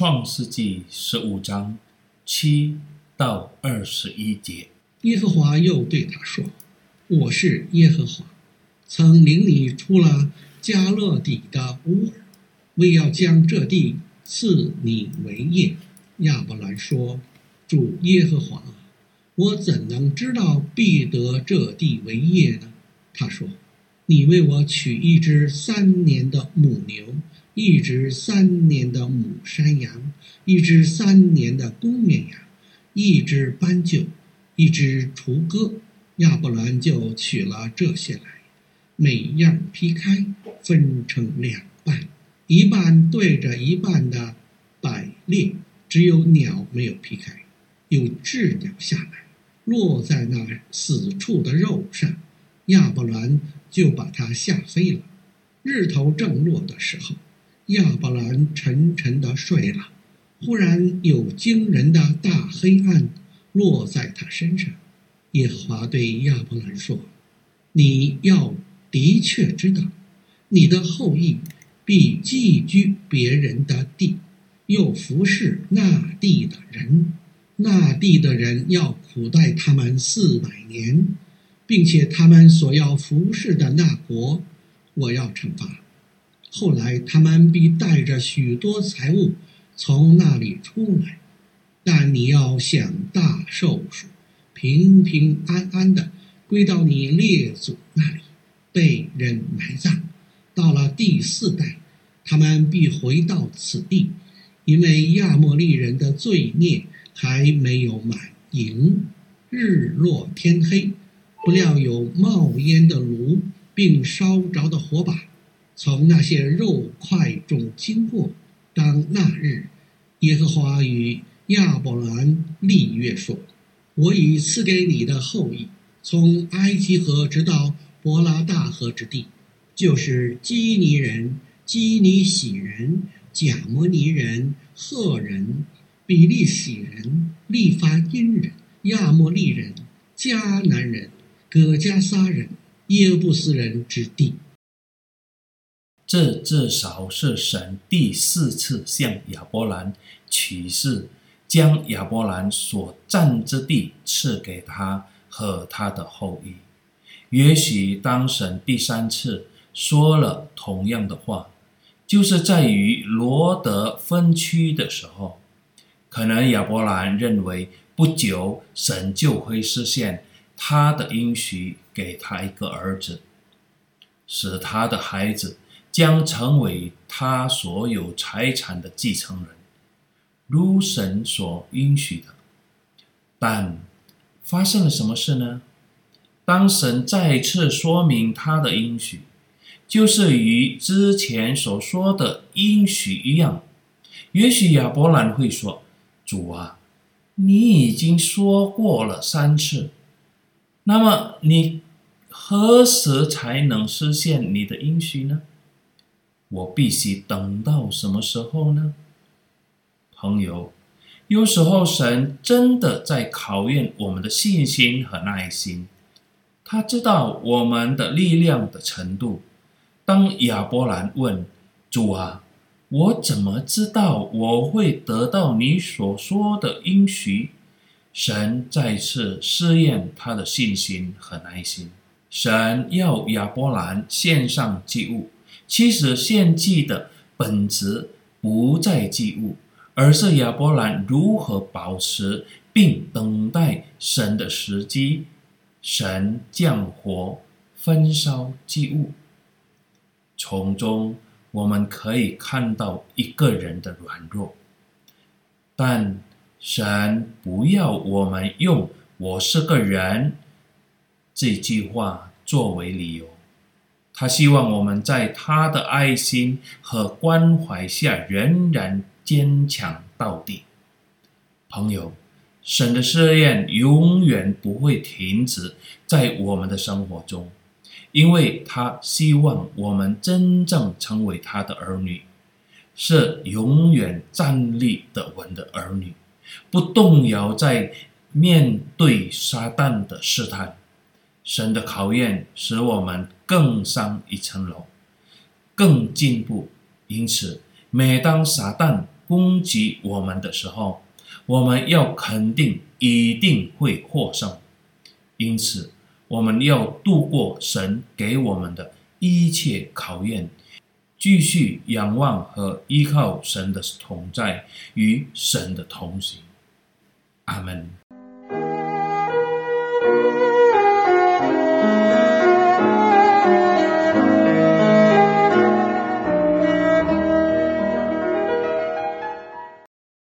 创世纪十五章七到二十一节。耶和华又对他说：“我是耶和华，曾领你出了加勒底的乌尔，为要将这地赐你为业。”亚伯兰说：“主耶和华，我怎能知道必得这地为业呢？”他说：“你为我取一只三年的母牛，一只三年的母山羊，一只三年的公绵羊，一只斑鸠。”一只雏鸽，亚伯兰就取了这些来，每样劈开，分成两半，一半对着一半的摆列，只有鸟没有劈开，又置鸟下来，落在那死处的肉上，亚伯兰就把它吓飞了。日头正落的时候，亚伯兰沉沉地睡了，忽然有惊人的大黑暗。落在他身上，耶和华对亚伯兰说：“你要的确知道，你的后裔必寄居别人的地，又服侍那地的人。那地的人要苦待他们四百年，并且他们所要服侍的那国，我要惩罚。后来他们必带着许多财物从那里出来。”但你要享大寿数，平平安安的归到你列祖那里，被人埋葬。到了第四代，他们必回到此地，因为亚摩利人的罪孽还没有满盈。日落天黑，不料有冒烟的炉，并烧着的火把，从那些肉块中经过。当那日，耶和华与亚伯兰立约说：“我已赐给你的后裔，从埃及河直到伯拉大河之地，就是基尼人、基尼喜人、贾摩尼人、赫人、比利洗人、利发因人、亚摩利人、迦南人、葛加撒人、耶布斯人之地。”这至少是神第四次向亚伯兰启示。将亚伯兰所占之地赐给他和他的后裔。也许当神第三次说了同样的话，就是在于罗德分区的时候。可能亚伯兰认为不久神就会实现他的应许，给他一个儿子，使他的孩子将成为他所有财产的继承人。如神所应许的，但发生了什么事呢？当神再次说明他的应许，就是与之前所说的应许一样。也许亚伯兰会说：“主啊，你已经说过了三次，那么你何时才能实现你的应许呢？我必须等到什么时候呢？”朋友，有时候神真的在考验我们的信心和耐心。他知道我们的力量的程度。当亚伯兰问主啊，我怎么知道我会得到你所说的应许？神再次试验他的信心和耐心。神要亚伯兰献上祭物，其实献祭的本质不在祭物。而是亚伯兰如何保持并等待神的时机，神降火焚烧祭物，从中我们可以看到一个人的软弱，但神不要我们用“我是个人”这句话作为理由，他希望我们在他的爱心和关怀下仍然。坚强到底，朋友，神的试验永远不会停止在我们的生活中，因为他希望我们真正成为他的儿女，是永远站立得稳的儿女，不动摇在面对撒旦的试探。神的考验使我们更上一层楼，更进步。因此，每当撒旦攻击我们的时候，我们要肯定一定会获胜。因此，我们要度过神给我们的一切考验，继续仰望和依靠神的同在与神的同行。阿门。